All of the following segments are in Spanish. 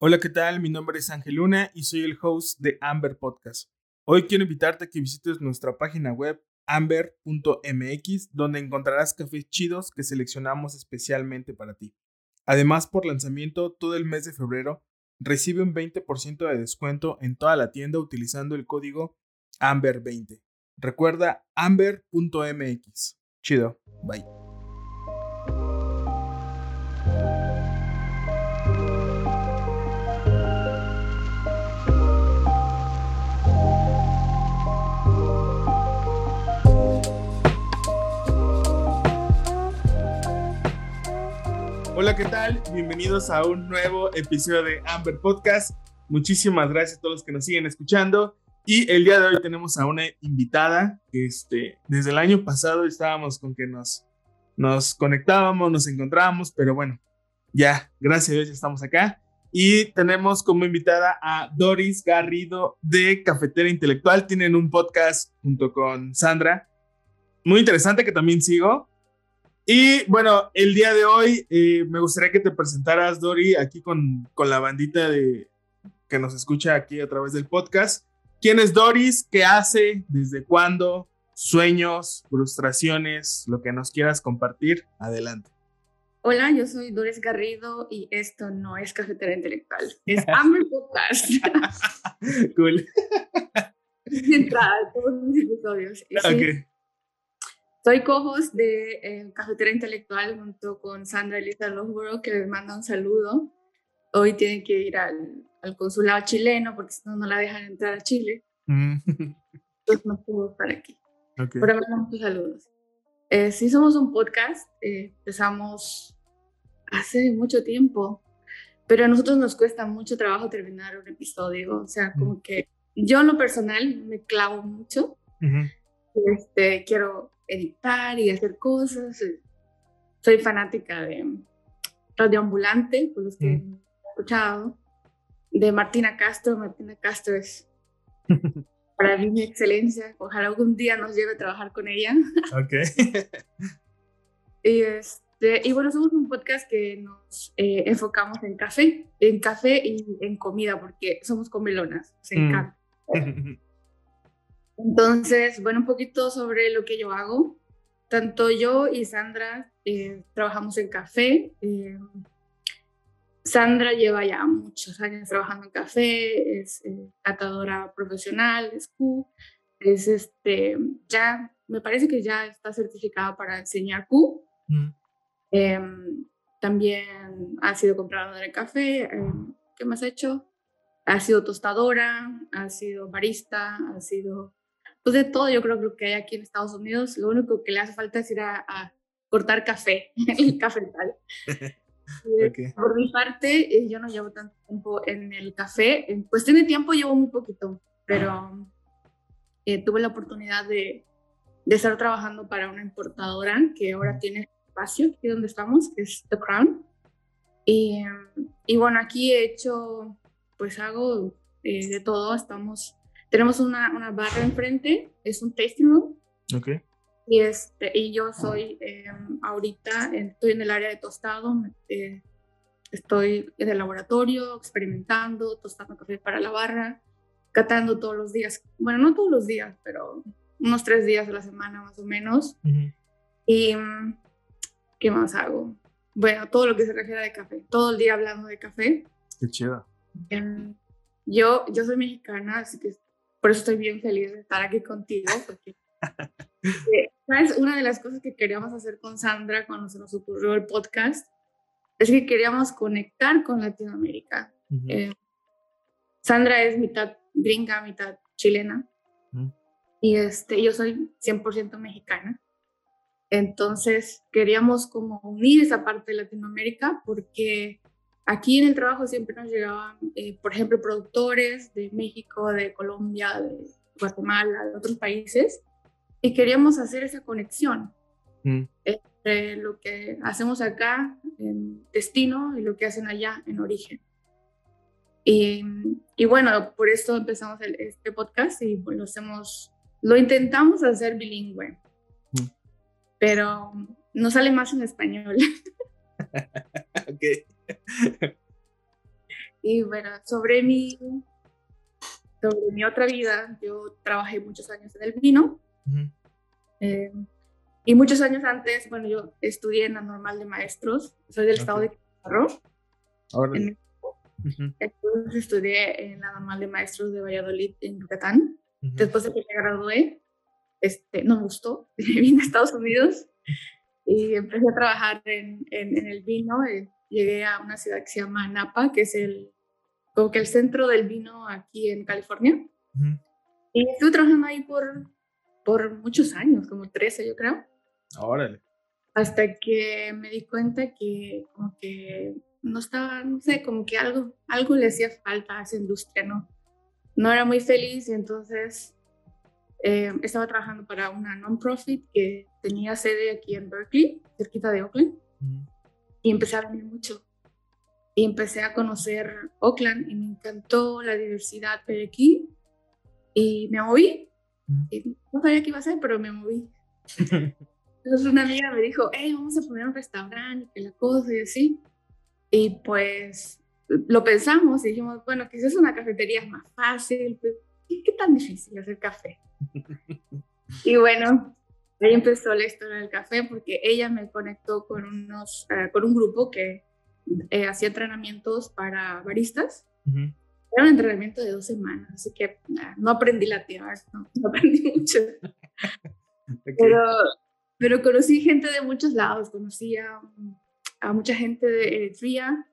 Hola, ¿qué tal? Mi nombre es Ángel Luna y soy el host de Amber Podcast. Hoy quiero invitarte a que visites nuestra página web amber.mx, donde encontrarás cafés chidos que seleccionamos especialmente para ti. Además, por lanzamiento, todo el mes de febrero recibe un 20% de descuento en toda la tienda utilizando el código AMBER20. Recuerda amber.mx. Chido. Bye. Hola, ¿qué tal? Bienvenidos a un nuevo episodio de Amber Podcast. Muchísimas gracias a todos los que nos siguen escuchando. Y el día de hoy tenemos a una invitada que este, desde el año pasado estábamos con que nos, nos conectábamos, nos encontrábamos, pero bueno, ya, gracias a Dios, ya estamos acá. Y tenemos como invitada a Doris Garrido de Cafetera Intelectual. Tienen un podcast junto con Sandra. Muy interesante que también sigo. Y bueno, el día de hoy eh, me gustaría que te presentaras, Dori, aquí con, con, la bandita de, que nos escucha aquí a través del podcast. ¿Quién es Doris? ¿Qué hace? ¿Desde cuándo? Sueños, frustraciones, lo que nos quieras compartir. Adelante. Hola, yo soy Doris Garrido y esto no es Cafetera Intelectual, es Amber Podcast. cool. Entrada, todos mis episodios. Okay. Soy co-host de eh, Cafetera Intelectual junto con Sandra Elisa Losborough, que les manda un saludo. Hoy tiene que ir al, al consulado chileno porque si no, no la dejan entrar a Chile. Mm. Entonces no puedo estar aquí. Okay. Pero muchos saludos. Eh, sí somos un podcast, eh, empezamos hace mucho tiempo, pero a nosotros nos cuesta mucho trabajo terminar un episodio. O sea, como que yo en lo personal me clavo mucho. este, quiero editar y hacer cosas. Soy fanática de Radio Ambulante, por los que mm. he escuchado, de Martina Castro. Martina Castro es para mí mi excelencia. Ojalá algún día nos lleve a trabajar con ella. Ok. y, este, y bueno, somos un podcast que nos eh, enfocamos en café, en café y en comida, porque somos comelonas, nos mm. encanta. Entonces, bueno, un poquito sobre lo que yo hago. Tanto yo y Sandra eh, trabajamos en café. Eh, Sandra lleva ya muchos años trabajando en café, es eh, catadora profesional, es Q, es este, ya, me parece que ya está certificada para enseñar Q. Mm. Em, también ha sido compradora de café. Em, ¿Qué más ha hecho? Ha sido tostadora, ha sido barista, ha sido pues de todo yo creo que lo que hay aquí en Estados Unidos, lo único que le hace falta es ir a, cortar café, el cafetal. okay. Por mi parte, eh, yo no llevo tanto tiempo en el café, en cuestión de tiempo llevo muy poquito, pero eh, tuve la oportunidad de, de, estar trabajando para una importadora que ahora tiene espacio aquí donde estamos, que es The Crown. Y, y bueno, aquí he hecho, pues hago eh, de todo, estamos tenemos una, una barra enfrente, es un tasting room. Ok. Y, este, y yo soy em, ahorita, estoy en el área de tostado, eh, estoy en el laboratorio experimentando, tostando café para la barra, catando todos los días, bueno, no todos los días, pero unos tres días a la semana más o menos. Y ¿qué más hago? Bueno, todo lo que se refiere de café, todo el día hablando de café. Qué chido. Em, yo, yo soy mexicana, así que por eso estoy bien feliz de estar aquí contigo, porque eh, ¿sabes? una de las cosas que queríamos hacer con Sandra cuando se nos ocurrió el podcast es que queríamos conectar con Latinoamérica. Eh, Sandra es mitad gringa, mitad chilena, y este, yo soy 100% mexicana. Entonces queríamos como unir esa parte de Latinoamérica porque Aquí en el trabajo siempre nos llegaban, eh, por ejemplo, productores de México, de Colombia, de Guatemala, de otros países, y queríamos hacer esa conexión mm. entre lo que hacemos acá en destino y lo que hacen allá en origen. Y, y bueno, por eso empezamos este podcast y lo hacemos, lo intentamos hacer bilingüe, mm. pero no sale más en español. ok. Y bueno, sobre mi, sobre mi otra vida, yo trabajé muchos años en el vino. eh, y muchos años antes, bueno, yo estudié en la normal de maestros, soy del estado de Quintana Ahora. en Entonces estudié en la normal de maestros de Valladolid, en Yucatán. Después de que me gradué, este, no me gustó, vine a Estados Unidos y empecé a trabajar en, en, en el vino. eh, llegué a una ciudad que se llama Napa, que es el, como que el centro del vino aquí en California. Ujú. Y estuve trabajando ahí por, por muchos años, como 13 yo creo, Órale. hasta que me di cuenta que como que no estaba, no sé, como que algo, algo le hacía falta a esa industria, ¿no? No era muy feliz y entonces eh, estaba trabajando para una non-profit que tenía sede aquí en Berkeley, cerquita de Oakland, Ujú. Y empecé a venir mucho. Y empecé a conocer Oakland y me encantó la diversidad hay aquí. Y me moví. Ujú. Y no sabía qué iba a hacer, pero me moví. Entonces una amiga me dijo, hey, vamos a poner un restaurante, que la cosa y así. Y pues lo pensamos y dijimos, bueno, quizás una cafetería es más fácil. pues, ¿Qué, qué tan difícil hacer café? y bueno, ahí empezó la historia del café porque ella me conectó con, unos, eh, con un grupo que eh, hacía entrenamientos para baristas. Ujú. Era un entrenamiento de dos semanas, así que nah, no aprendí latín, no, no aprendí mucho. Ok. Pero, pero conocí gente de muchos lados, conocí a, a mucha gente de Eritrea,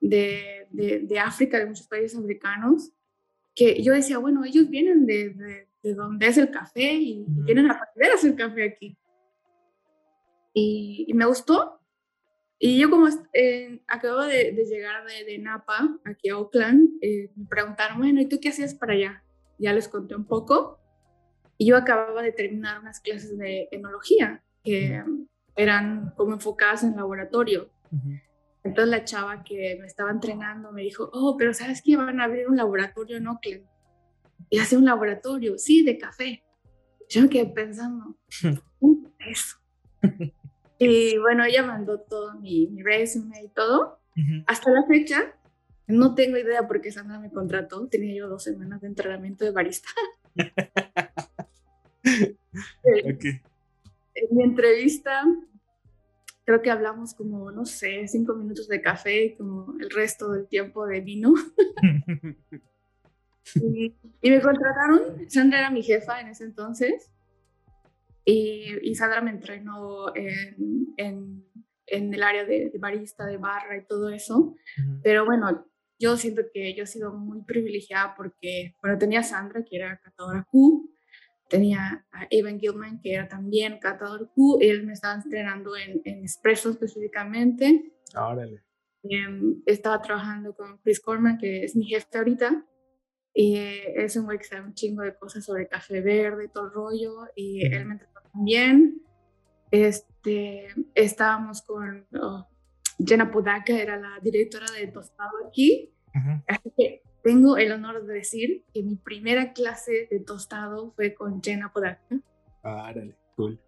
de, de, de África, de muchos países africanos, que yo decía, bueno, ellos vienen de, de, de donde es el café y Ujú. vienen a aprender a hacer café aquí. Y, y me gustó. Y yo como eh, acabo de, de llegar de, de Napa, aquí a Oakland, eh, me preguntaron, bueno, ¿y tú qué hacías para allá? Ya les conté un poco. Y yo acababa de terminar unas clases de enología que eran como enfocadas en laboratorio. Ujú. Entonces la chava que me estaba entrenando me dijo, oh, pero ¿sabes qué? Van a abrir un laboratorio en Oakland. Y hace un laboratorio, sí, de café. Yo me quedé pensando, "Uh, eso. y bueno, ella mandó todo mi, mi resume y todo. Ujú. Hasta la fecha, no tengo idea por qué Sandra me contrató. Tenía yo dos semanas de entrenamiento de barista. Ok. En mi entrevista, creo que hablamos como, no sé, cinco minutos de café y como el resto del tiempo de vino. Y, y me contrataron. Sandra era mi jefa en ese entonces. Y, y Sandra me entrenó en, en, en el área de, de barista, de barra y todo eso. Ujú. Pero bueno, yo siento que yo he sido muy privilegiada porque, bueno, tenía a Sandra, que era catadora Q, tenía a Evan Gilman, que era también catador Q, él me estaba entrenando en, en espresso específicamente. Órale. Em, estaba trabajando con Chris Corman, que es mi jefe ahorita, eh, es un güey que sabe un chingo de cosas sobre café verde y todo el rollo, y él me entrenó también. Este, estábamos con oh, Jenna Podaka, era la directora de Tostado aquí, Ujú. así que tengo el honor de decir que mi primera clase de tostado fue con Jenna Podaka. Órale. Cool.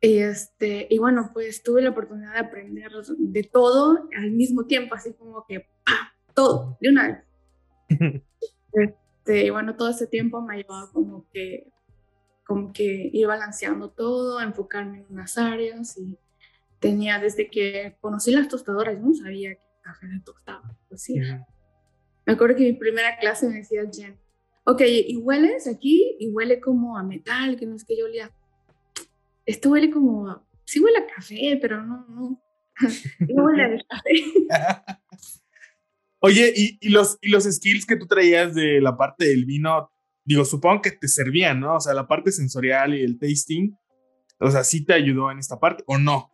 Y, este, y bueno, pues tuve la oportunidad de aprender de todo al mismo tiempo, así como que ¡pah! todo, de una vez. Este, bueno, todo ese tiempo me ha llevado como que, como que ir balanceando todo, enfocarme en unas áreas y tenía desde que conocí las tostadoras, yo no sabía que el café se tostaba. Pues sí. Me acuerdo que mi primera clase me decía Jen, ok, y hueles aquí y huele como a metal, que no es que yo olía. Esto huele como, a- sí huele a café, pero no, no. No huele a café. Oye, ¿y, y los, y los skills que tú traías de la parte del vino, digo, supongo que te servían, ¿no? O sea, la parte sensorial y el tasting, o sea, ¿sí te ayudó en esta parte o no?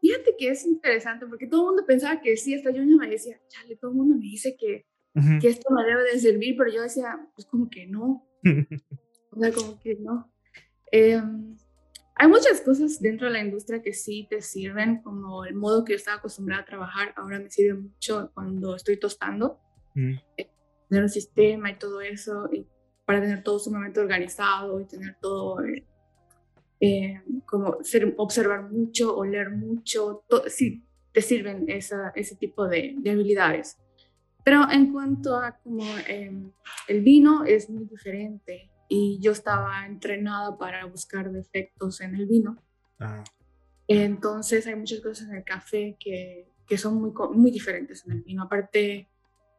Fíjate que es interesante porque todo el mundo pensaba que sí, hasta yo misma me decía, chale, todo el mundo me dice que, Ujú. que esto me debe de servir, pero yo decía, pues como que no. O sea, como que no. Em, hay muchas cosas dentro de la industria que sí te sirven, como el modo que yo estaba acostumbrada a trabajar, ahora me sirve mucho cuando estoy tostando, Ujú. tener un sistema y todo eso, y para tener todo sumamente organizado y tener todo, eh, eh, como ser, observar mucho, oler mucho, to- sí te sirven esa, ese tipo de, de habilidades. Pero en cuanto a como em, el vino es muy diferente y yo estaba entrenada para buscar defectos en el vino. Ah. Entonces hay muchas cosas en el café que, que son muy, muy diferentes en el vino. Aparte,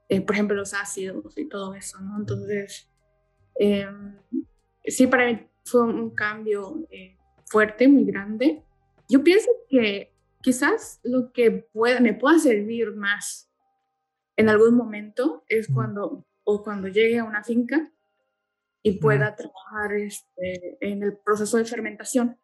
eh, por ejemplo, los ácidos y todo eso, ¿no? Entonces, em, sí, para mí fue un cambio eh, fuerte, muy grande. Yo pienso que quizás lo que pueda, me pueda servir más en algún momento es cuando, o cuando llegue a una finca y pueda trabajar este, en el proceso de fermentación.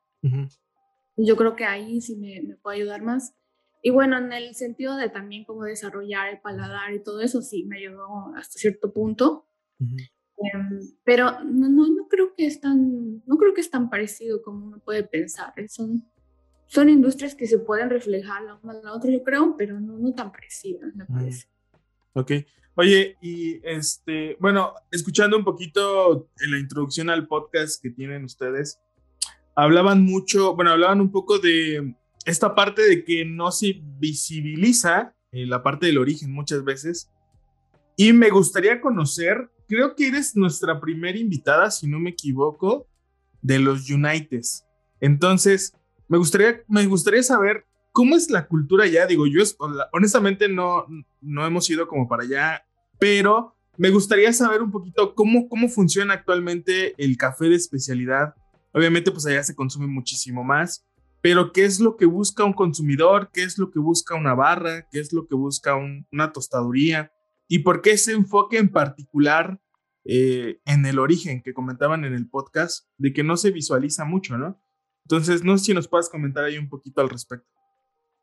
Yo creo que ahí sí me, me, puede ayudar más. Y bueno, en el sentido de también cómo desarrollar el paladar y todo eso, sí me ayudó hasta cierto punto. Em, pero no, no, no, creo que es tan, no creo que es tan parecido como uno puede pensar. Son, son industrias que se pueden reflejar la una a la otra, yo creo, pero no, no tan parecidas, me parece. Ok. Oye, y este, bueno, escuchando un poquito en la introducción al podcast que tienen ustedes, hablaban mucho, bueno, hablaban un poco de esta parte de que no se visibiliza eh, la parte del origen muchas veces. Y me gustaría conocer, creo que eres nuestra primera invitada, si no me equivoco, de los Uniteds. Entonces, me gustaría, me gustaría saber cómo es la cultura allá. Digo, yo honestamente no, no hemos ido como para allá, pero me gustaría saber un poquito cómo, cómo funciona actualmente el café de especialidad Obviamente, pues allá se consume muchísimo más, pero ¿qué es lo que busca un consumidor? ¿Qué es lo que busca una barra? ¿Qué es lo que busca una tostaduría? ¿Y por qué ese enfoque en particular eh, en el origen que comentaban en el podcast, de que no se visualiza mucho, ¿no? Entonces, no sé si nos puedes comentar ahí un poquito al respecto.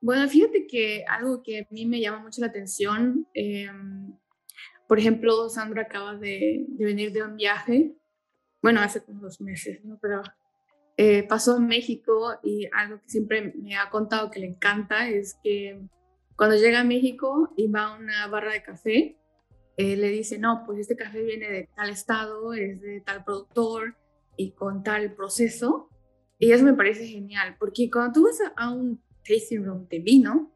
Bueno, fíjate que algo que a mí me llama mucho la atención, em, por ejemplo, Sandra acaba de, de, venir de un viaje, bueno, hace como dos meses, ¿no? Pero eh, pasó en México y algo que siempre me ha contado que le encanta es que cuando llega a México y va a una barra de café, eh, le dice, no, pues este café viene de tal estado, es de tal productor y con tal proceso. Y eso me parece genial, porque cuando tú vas a, un tasting room de vino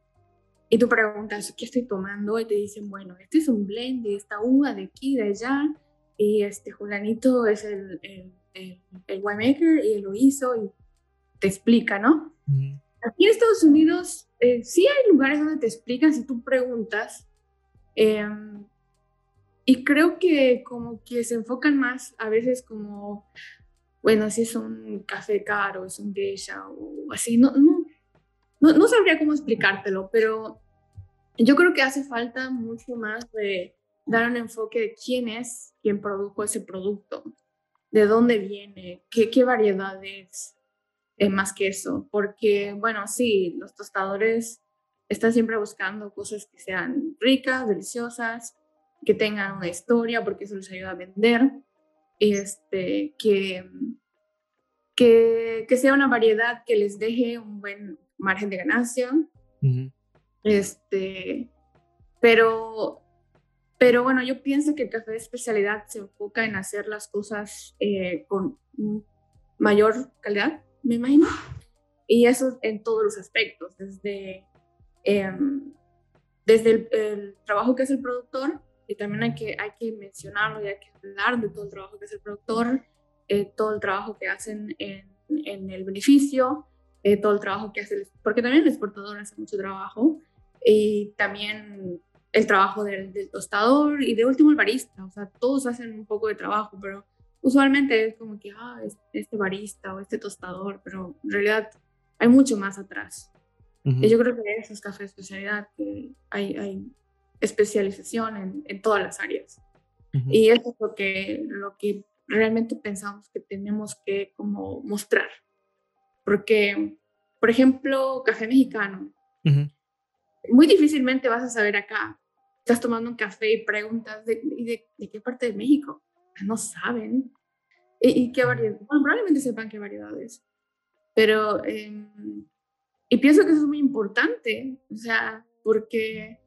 y tú preguntas, ¿qué estoy tomando? Y te dicen, bueno, este es un blend de esta uva de aquí, de allá, y este Julanito es el el, el winemaker y él lo hizo y te explica, ¿no? Aquí en Estados Unidos eh, sí hay lugares donde te explican si tú preguntas. Em, y creo que como que se enfocan más a veces como, bueno, si es un café caro, es un geisha o así, no, no, no, no sabría cómo explicártelo, pero yo creo que hace falta mucho más de dar un enfoque de quién es quien produjo ese producto de dónde viene, qué, qué variedad es, eh, más que eso. Porque, bueno, sí, los tostadores están siempre buscando cosas que sean ricas, deliciosas, que tengan una historia, porque eso les ayuda a vender, este, que, que, que sea una variedad que les deje un buen margen de ganancia. Este, pero pero bueno, yo pienso que el café de especialidad se enfoca en hacer las cosas eh, con mayor calidad, me imagino. Y eso en todos los aspectos, desde, em, desde el, trabajo que hace el productor, y también hay que, hay que mencionarlo y hay que hablar de todo el trabajo que hace el productor, eh, todo el trabajo que hacen en, en el beneficio, eh, todo el trabajo que hace, porque también el exportador hace mucho trabajo, y también el trabajo del, tostador y de último el barista. O sea, todos hacen un poco de trabajo, pero usualmente es como que, ah, este barista o este tostador, pero en realidad hay mucho más atrás. Y yo creo que eso es café de especialidad, que hay, hay especialización en, en, todas las áreas. Y eso es lo que, lo que realmente pensamos que tenemos que como mostrar. Porque, por ejemplo, café mexicano. Muy difícilmente vas a saber acá estás tomando un café y preguntas de, de, qué parte de México. No saben. ¿Y, qué variedad? Bueno, probablemente sepan qué variedades. Pero, em, y pienso que eso es muy importante, o sea, porque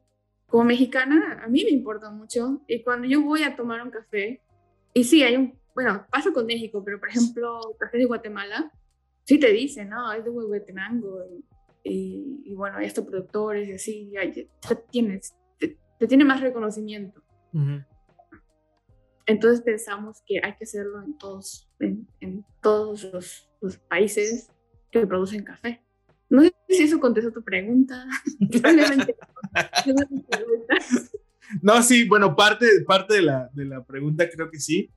como mexicana a mí me importa mucho. Y cuando yo voy a tomar un café, y sí, hay un, bueno, pasa con México, pero por ejemplo, café de Guatemala, sí te dicen, no, es de Huehuetenango. Y, y, bueno, hay estos productores y así, ya, tienes te tiene más reconocimiento. Entonces pensamos que hay que hacerlo en todos, en, todos los, los, países que producen café. No sé si eso contesta tu pregunta. no, sí, bueno, parte, parte de, la, de la pregunta creo que sí,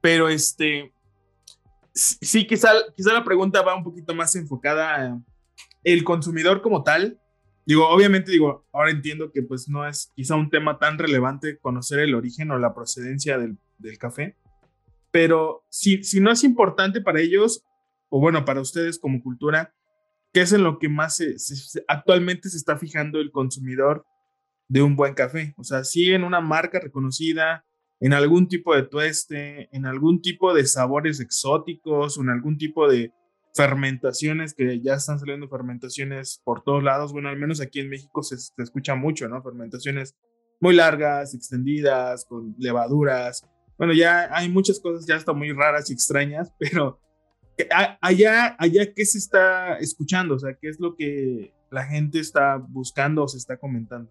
pero este, sí, quizá, quizá la pregunta va un poquito más enfocada el consumidor como tal. Digo, obviamente, digo, ahora entiendo que pues no es quizá un tema tan relevante conocer el origen o la procedencia del, del café, pero si, si no es importante para ellos, o bueno, para ustedes como cultura, ¿qué es en lo que más actualmente se está fijando el consumidor de un buen café? O sea, si en una marca reconocida, en algún tipo de tueste, en algún tipo de sabores exóticos o en algún tipo de fermentaciones que ya están saliendo fermentaciones por todos lados. Bueno, al menos aquí en México se, escucha mucho, ¿no? Fermentaciones muy largas, extendidas, con levaduras. Bueno, ya hay muchas cosas ya hasta muy raras y extrañas, pero allá, allá, ¿qué se está escuchando? O sea, ¿qué es lo que la gente está buscando o se está comentando?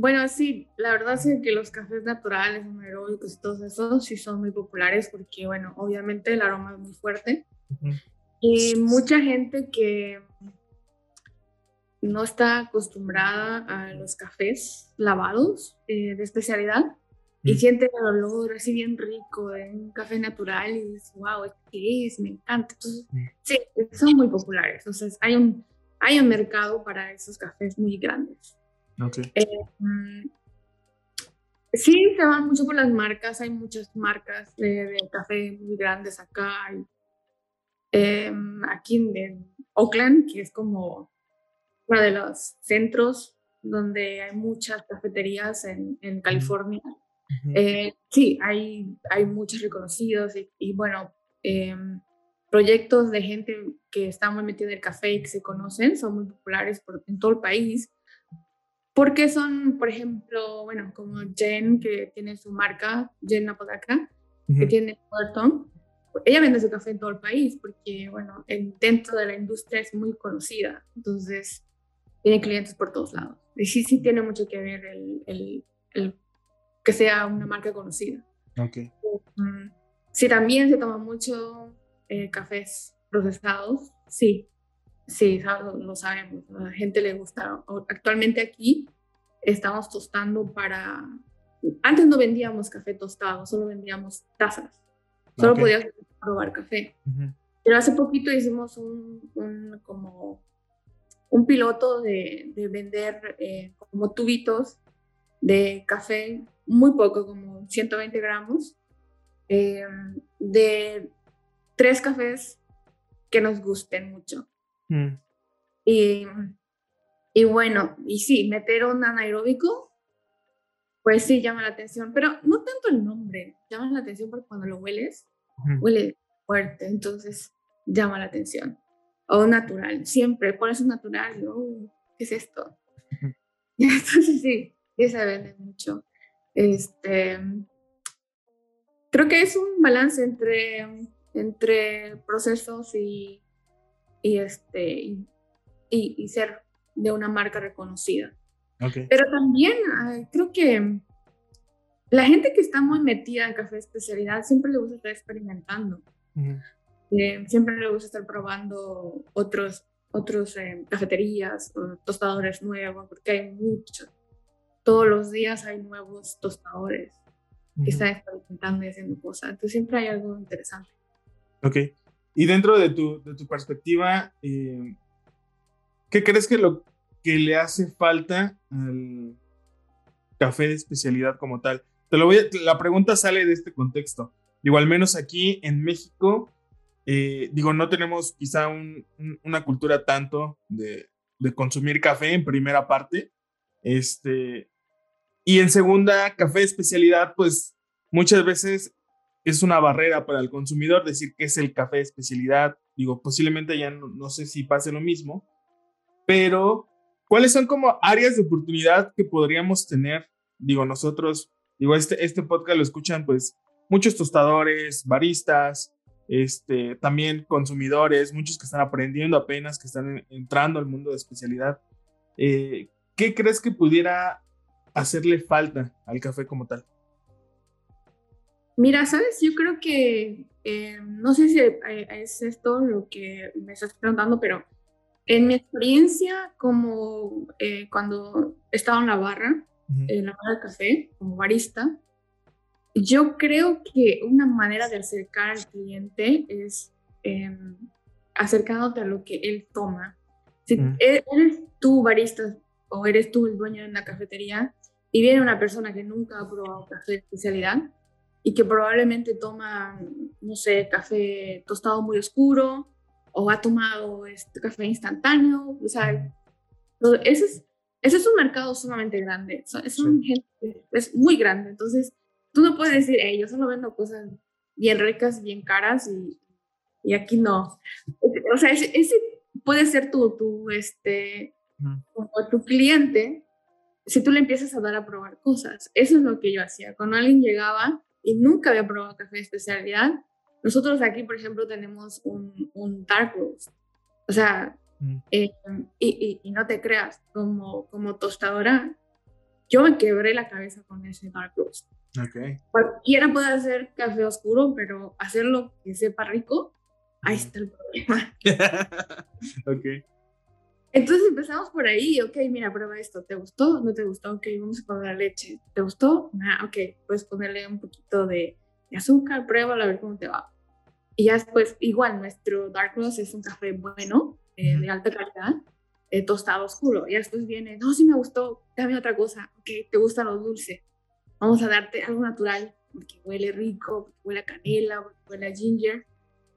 Bueno, sí, la verdad es que los cafés naturales, anaeróbicos y todos esos sí son muy populares porque, bueno, obviamente el aroma es muy fuerte. Y mucha gente que no está acostumbrada a los cafés lavados eh, de especialidad y siente el olor así bien rico de un café natural y dice, wow, ¿qué es? Me encanta. Entonces, sí, son muy populares. Entonces, hay un, hay un mercado para esos cafés muy grandes. Eh, mm, sí, se van mucho por las marcas, hay muchas marcas de, café muy grandes acá. Em, aquí en, Oakland, que es como uno de los centros donde hay muchas cafeterías en, en California. Eh, sí, hay, hay muchos reconocidos y, bueno, em, proyectos de gente que está muy metida en el café y que se conocen, son muy populares por, en todo el país. Porque son, por ejemplo, bueno, como Jen, que tiene su marca, Jen Apodaca, que tiene Puerto. Ella vende su café en todo el país porque, bueno, dentro de la industria es muy conocida. Entonces, tiene clientes por todos lados. Y sí, sí tiene mucho que ver el, el, el que sea una marca conocida. Ok. Mm, sí, también se toma mucho eh, cafés procesados. Sí, Sí, lo, sabemos, a la gente le gusta. Actualmente aquí estamos tostando para... Antes no vendíamos café tostado, solo vendíamos tazas. Solo podías probar café. Pero hace poquito hicimos un, como un piloto de, vender eh, como tubitos de café, muy poco, como 120 gramos, eh, de tres cafés que nos gusten mucho. Mm. Y, y bueno, y sí, meter un anaeróbico, pues sí llama la atención, pero no tanto el nombre, llama la atención porque cuando lo hueles, huele fuerte, entonces llama la atención. O natural, siempre pones un natural, oh, ¿qué es esto? Entonces sí, sí se vende mucho. Este, creo que es un balance entre, entre procesos y, y, este, y, ser de una marca reconocida. Pero también creo que la gente que está muy metida en café de especialidad siempre le gusta estar experimentando. Eh, siempre le gusta estar probando otros, otros eh, cafeterías, tostadores nuevos, porque hay muchos. Todos los días hay nuevos tostadores que están experimentando y haciendo cosas. Entonces siempre hay algo interesante. Ok. Y dentro de tu, de tu perspectiva, eh, ¿qué crees que lo que le hace falta al café de especialidad como tal? Te lo voy la pregunta sale de este contexto. Digo, al menos aquí en México, eh, digo, no tenemos quizá una cultura tanto de, de, consumir café en primera parte. Este, y en segunda, café de especialidad, pues muchas veces es una barrera para el consumidor decir que es el café de especialidad. Digo, posiblemente ya no, sé si pase lo mismo, pero ¿cuáles son como áreas de oportunidad que podríamos tener? Digo, nosotros, digo, este, este podcast lo escuchan pues muchos tostadores, baristas, este, también consumidores, muchos que están aprendiendo apenas, que están entrando al mundo de especialidad. Eh, ¿Qué crees que pudiera hacerle falta al café como tal? Mira, sabes, yo creo que eh, no sé si eh, es esto lo que me estás preguntando, pero en mi experiencia, como eh, cuando estaba en la barra, en la barra de café, como barista, yo creo que una manera de acercar al cliente es em, acercándote a lo que él toma. Si e-, eres tú barista o eres tú el dueño de una cafetería y viene una persona que nunca ha probado café de especialidad y que probablemente toma, no sé, café tostado muy oscuro o ha tomado este café instantáneo, o sea, ese es, ese es un mercado sumamente grande, es, un es muy grande, entonces tú no puedes decir, hey, yo solo vendo cosas bien ricas, bien caras y, y aquí no. O sea, ese, ese puede ser tu, tu, este, como tu cliente si tú le empiezas a dar a probar cosas. Eso es lo que yo hacía. Cuando alguien llegaba y nunca había probado café de especialidad, nosotros aquí, por ejemplo, tenemos un, un dark roast. O sea, mm. eh, y, y, no te creas, como, como tostadora, yo me quebré la cabeza con ese dark roast. Okay. Cualquiera puede hacer café oscuro, pero hacerlo que sepa rico, ahí está el problema. ok. Entonces empezamos por ahí, ok, mira, prueba esto, ¿te gustó? ¿No te gustó? Ok, vamos a poner leche, ¿te gustó? Ah, ok, puedes ponerle un poquito de, azúcar, pruébalo a ver cómo te va. Y ya después, igual, nuestro Dark Roast es un café bueno, eh, de alta calidad, eh, tostado oscuro. Y después viene, no, sí me gustó, dame otra cosa, ok, ¿te gusta lo dulce? Vamos a darte algo natural, porque huele rico, porque huele a canela, porque huele a ginger.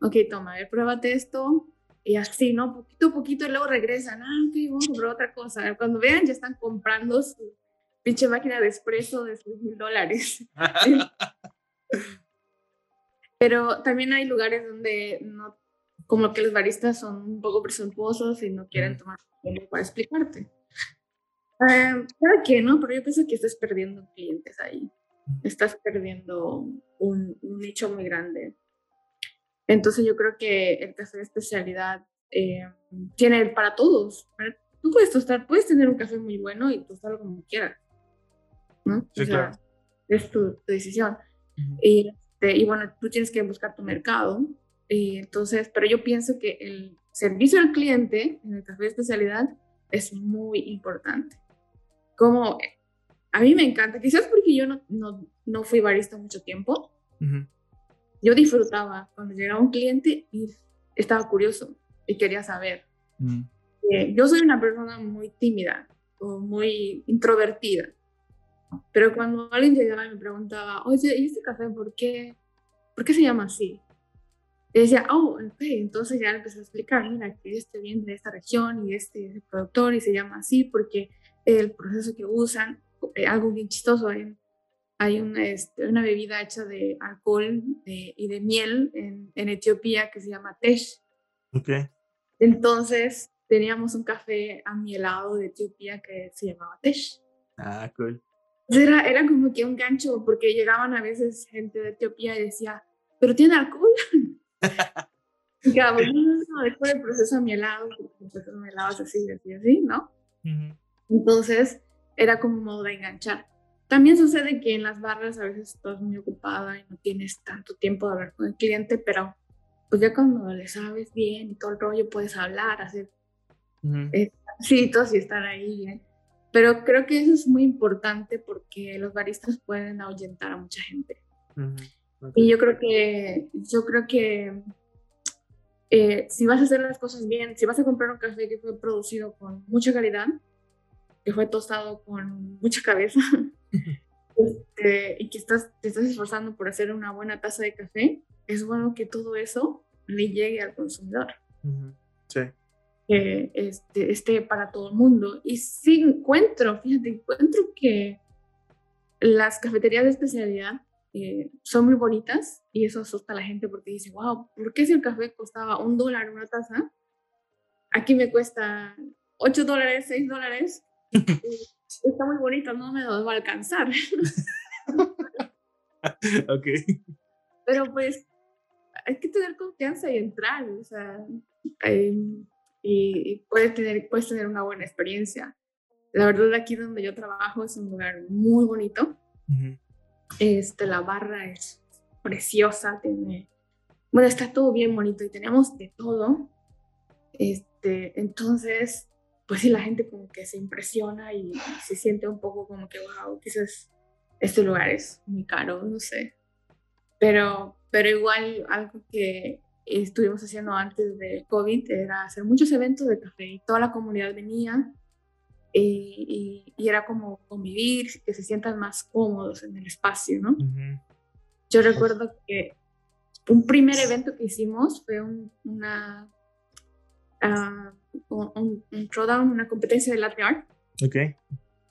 Ok, toma, a ver, pruébate esto, y así, ¿no? Poquito a poquito y luego regresan, ah, ok, vamos a comprar otra cosa. Cuando vean, ya están comprando su pinche máquina de espresso de 6 mil dólares. Pero también hay lugares donde no, como que los baristas son un poco presuntuosos y no quieren tomar tiempo para explicarte. Uh, que no, pero yo pienso que estás perdiendo clientes ahí. Estás perdiendo un, un nicho muy grande. Entonces yo creo que el café de especialidad eh, tiene para todos. Tú puedes tostar, puedes tener un café muy bueno y tostarlo como quieras. ¿no? Sí, claro. Es tu, decisión. y, este, y, bueno, tú tienes que buscar tu mercado. Y entonces, pero yo pienso que el servicio al cliente en el café de especialidad es muy importante. Como a mí me encanta, quizás porque yo no, no, no fui barista mucho tiempo, yo disfrutaba cuando llegaba un cliente y estaba curioso y quería saber. Mm. Eh, yo soy una persona muy tímida o muy introvertida, pero cuando alguien llegaba y me preguntaba, oye, ¿y este café por qué, por qué se llama así? Y decía, oh, ok, entonces ya empecé a explicar, mira, que este viene de esta región y este es el productor y se llama así porque el proceso que usan, eh, algo bien chistoso, hay hay una, este, una bebida hecha de alcohol y de miel en, en, Etiopía que se llama tesh. Okay. Entonces teníamos un café amielado de Etiopía que se llamaba tesh. Ah, cool. Era, era como que un gancho porque llegaban a veces gente de Etiopía y decía, pero tiene alcohol. y cada no, después del proceso amielado, el proceso amielado es así, así, así, ¿no? Entonces era como un modo de enganchar. También sucede que en las barras a veces estás muy ocupada y no tienes tanto tiempo de hablar con el cliente, pero pues ya cuando le sabes bien y todo el rollo puedes hablar, hacer citos y estar ahí bien. Pero creo que eso es muy importante porque los baristas pueden ahuyentar a mucha gente. Y yo creo que, yo creo que eh, si vas a hacer las cosas bien, si vas a comprar un café que fue producido con mucha calidad, que fue tostado con mucha cabeza, Este, y que estás, te estás esforzando por hacer una buena taza de café, es bueno que todo eso le llegue al consumidor. Sí. Que este, esté para todo el mundo. Y sí encuentro, fíjate, encuentro que las cafeterías de especialidad eh, son muy bonitas y eso asusta a la gente porque dice, wow, ¿por qué si el café costaba un dólar una taza? Aquí me cuesta 8 dólares, 6 dólares. está muy bonito, no me lo va a alcanzar. ok. Pero pues hay que tener confianza y entrar, o sea, em, y, puedes, tener, puedes tener una buena experiencia. La verdad, aquí donde yo trabajo es un lugar muy bonito. este, la barra es preciosa, tiene, bueno, está todo bien bonito y tenemos de todo. Este, entonces, pues sí, la gente como que se impresiona y se siente un poco como que, wow, quizás este lugar es muy caro, no sé. Pero, pero igual algo que estuvimos haciendo antes del COVID era hacer muchos eventos de café y toda la comunidad venía y, y, era como convivir, que se sientan más cómodos en el espacio, ¿no? Yo recuerdo que un primer evento que hicimos fue un, una, uh, un, un una competencia de latte art. Ok.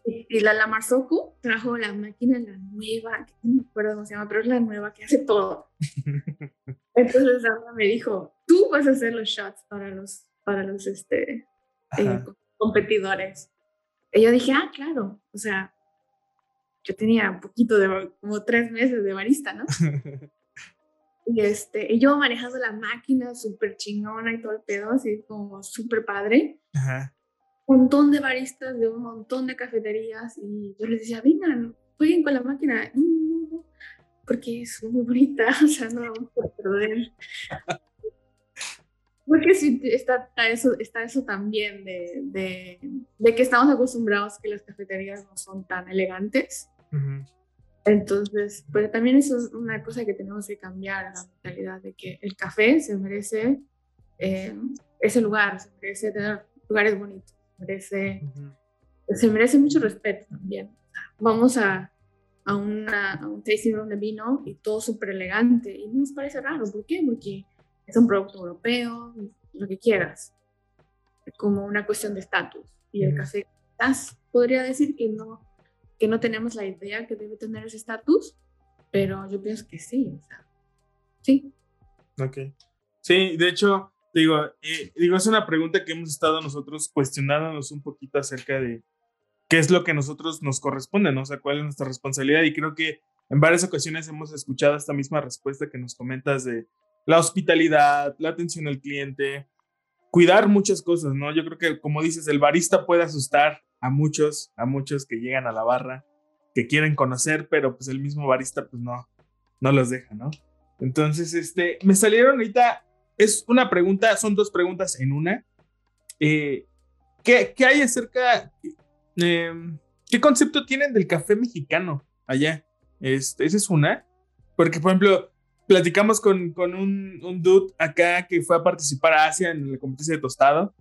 Y, la la Marzoku trajo la máquina, la nueva, que no me acuerdo cómo se llama, pero es la nueva que hace todo. Entonces me dijo, tú vas a hacer los shots para los, para los este, eh, competidores. Y yo dije, ah, claro, o sea, yo tenía un poquito de, como tres meses de barista, ¿no? y, este, y yo manejando la máquina súper chingona y todo el pedo, así como súper padre. Un montón de baristas de un montón de cafeterías y yo les decía, vengan, jueguen con la máquina. Porque es muy bonita, o sea, no vamos a perder. Porque sí, está, eso, está eso también de, de, de, que estamos acostumbrados que las cafeterías no son tan elegantes. Entonces, pero también eso es una cosa que tenemos que cambiar, la mentalidad de que el café se merece eh, ese lugar, se merece tener lugares bonitos, se merece, se merece mucho respeto también. Vamos a, a, una, a un tasting room de vino y todo súper elegante y nos parece raro. ¿Por qué? Porque es un producto europeo, lo que quieras, como una cuestión de estatus. Y el café, quizás podría decir que no, que no tenemos la idea que debe tener ese estatus, pero yo pienso que sí, o sea, sí. Ok. Sí, de hecho, digo, eh, digo, es una pregunta que hemos estado nosotros cuestionándonos un poquito acerca de qué es lo que nosotros nos corresponde, ¿no? O sea, cuál es nuestra responsabilidad. Y creo que en varias ocasiones hemos escuchado esta misma respuesta que nos comentas de, la hospitalidad, la atención al cliente, cuidar muchas cosas, ¿no? Yo creo que, como dices, el barista puede asustar a muchos, a muchos que llegan a la barra, que quieren conocer, pero pues el mismo barista, pues no, no los deja, ¿no? Entonces, este, me salieron ahorita, es una pregunta, son dos preguntas en una. Eh, ¿qué, ¿qué, hay acerca, em, qué concepto tienen del café mexicano allá? Este, esa es una. Porque, por ejemplo, platicamos con, con un, un, dude acá que fue a participar a Asia en la competencia de tostado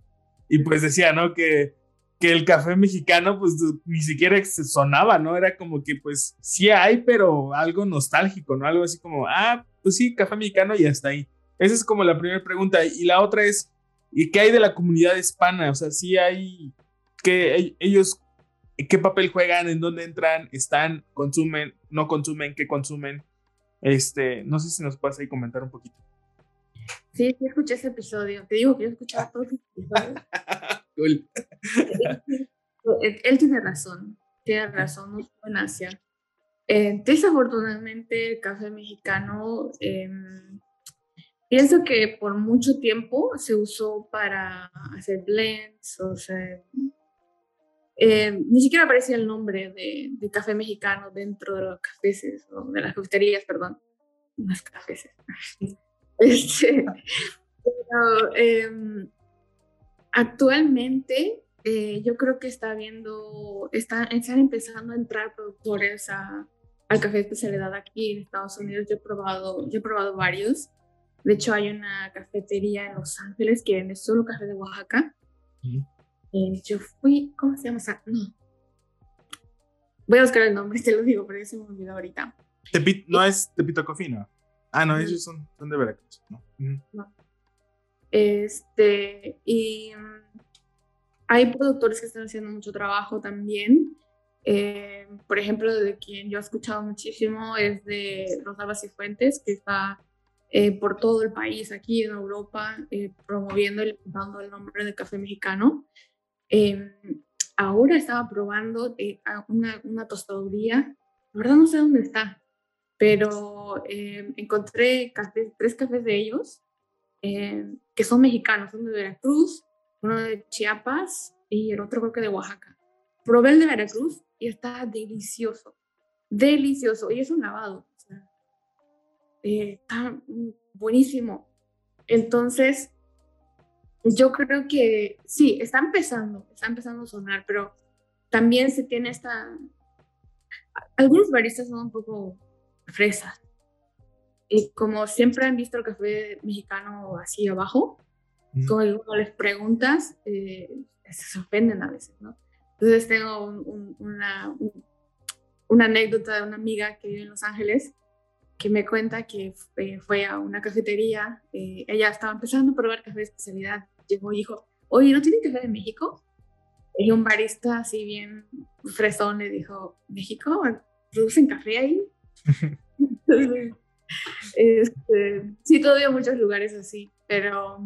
y pues decía, ¿no? Que, que el café mexicano pues ni siquiera se sonaba, ¿no? Era como que pues sí hay, pero algo nostálgico, ¿no? Algo así como, ah, pues sí, café mexicano y hasta ahí. Esa es como la primera pregunta. Y la otra es, ¿y qué hay de la comunidad hispana? O sea, sí hay, que ellos, ¿qué papel juegan? ¿En dónde entran? ¿Están? ¿Consumen? ¿No consumen? ¿Qué consumen? Este, no sé si nos puedes ahí comentar un poquito. Sí, sí escuché ese episodio. Te digo que yo escuchaba todos los episodios. Cool. Él, tiene razón, tiene razón, no en Asia. Eh, desafortunadamente, el café mexicano, em, pienso que por mucho tiempo se usó para hacer blends, o sea, eh, ni siquiera aparecía el nombre de, de, café mexicano dentro de los cafés, o de las cafeterías, perdón, las cafés. este, pero, em, actualmente eh, yo creo que está habiendo, está, están empezando a entrar productores a, al café de especialidad aquí en Estados Unidos. Yo he probado, yo he probado varios. De hecho, hay una cafetería en Los Ángeles que vende solo café de Oaxaca. Eh, yo fui, ¿cómo se llama? no. Voy a buscar el nombre, te lo digo, pero se me olvidó ahorita. no es Tepito Cofino. Ah, no, ellos son, son de Veracruz. No. no. Este, y mm, hay productores que están haciendo mucho trabajo también. Eh, por ejemplo, de quien yo he escuchado muchísimo es de Rosalba Cifuentes, que está eh, por todo el país, aquí en Europa, eh, promoviendo y dando el nombre de café mexicano. Em, ahora estaba probando eh, una, una, tostaduría, la verdad no sé dónde está, pero em, encontré tres cafés de ellos em, que son mexicanos, uno de Veracruz, uno de Chiapas y el otro creo que de Oaxaca. probé el de Veracruz y está delicioso, delicioso. Y es un lavado, eh, está buenísimo. Entonces, yo creo que sí, está empezando, está empezando a sonar, pero también se tiene esta... Algunos baristas son un poco fresas. Y como siempre han visto el café mexicano así abajo, cuando les preguntas, eh, se sorprenden a veces, ¿no? Entonces tengo una, una anécdota de una amiga que vive en Los Ángeles que me cuenta que fue a una cafetería, eh, ella estaba empezando a probar café de especialidad, llegó y dijo, oye, ¿no tienen café de México? Y un barista así bien fresón le dijo, ¿México? ¿Producen café ahí? este, sí, todavía muchos lugares así, pero,